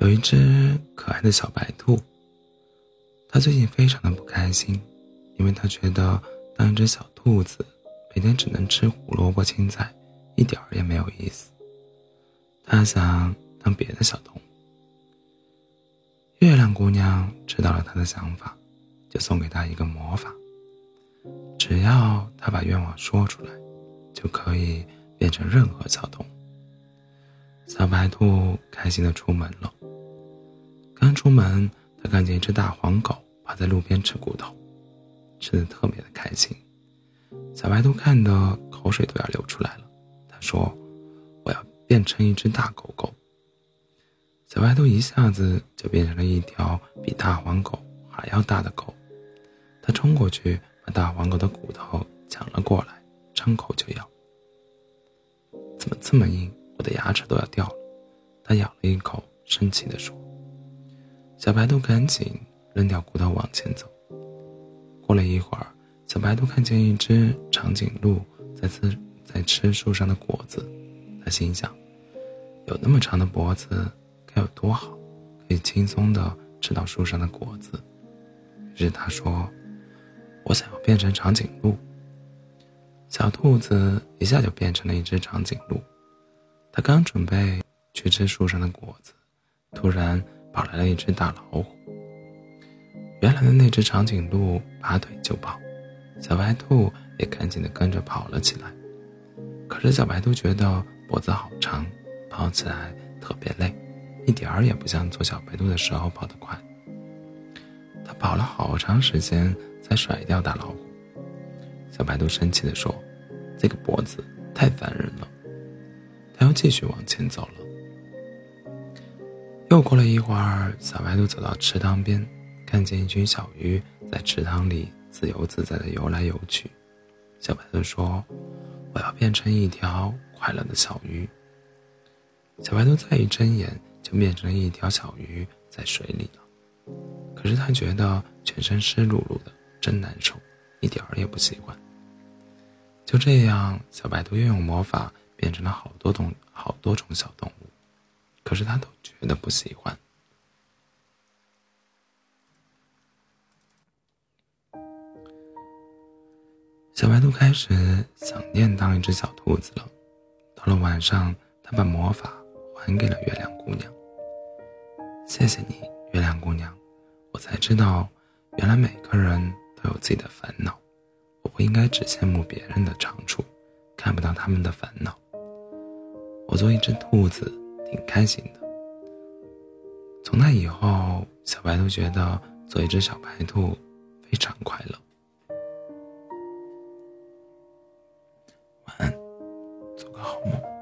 有一只可爱的小白兔，它最近非常的不开心，因为它觉得当一只小兔子，每天只能吃胡萝卜青菜，一点儿也没有意思。它想当别的小动物。月亮姑娘知道了他的想法，就送给他一个魔法：只要他把愿望说出来，就可以变成任何小动物。小白兔开心的出门了。出门，他看见一只大黄狗趴在路边吃骨头，吃的特别的开心。小白兔看的口水都要流出来了。他说：“我要变成一只大狗狗。”小白兔一下子就变成了一条比大黄狗还要大的狗。他冲过去，把大黄狗的骨头抢了过来，张口就咬。怎么这么硬？我的牙齿都要掉了。他咬了一口，生气地说。小白兔赶紧扔掉骨头往前走。过了一会儿，小白兔看见一只长颈鹿在吃在吃树上的果子，他心想：有那么长的脖子该有多好，可以轻松的吃到树上的果子。于是他说：“我想要变成长颈鹿。”小兔子一下就变成了一只长颈鹿。它刚准备去吃树上的果子，突然。跑来了一只大老虎。原来的那只长颈鹿拔腿就跑，小白兔也赶紧的跟着跑了起来。可是小白兔觉得脖子好长，跑起来特别累，一点儿也不像做小白兔的时候跑得快。它跑了好长时间才甩掉大老虎。小白兔生气地说：“这个脖子太烦人了。”它要继续往前走了。又过了一会儿，小白兔走到池塘边，看见一群小鱼在池塘里自由自在地游来游去。小白兔说：“我要变成一条快乐的小鱼。”小白兔再一睁眼，就变成了一条小鱼在水里了。可是它觉得全身湿漉漉的，真难受，一点儿也不喜欢。就这样，小白兔又用魔法变成了好多种、好多种小动物。可是他都觉得不喜欢。小白兔开始想念当一只小兔子了。到了晚上，他把魔法还给了月亮姑娘。谢谢你，月亮姑娘，我才知道，原来每个人都有自己的烦恼。我不应该只羡慕别人的长处，看不到他们的烦恼。我做一只兔子。挺开心的。从那以后，小白兔觉得做一只小白兔非常快乐。晚安，做个好梦。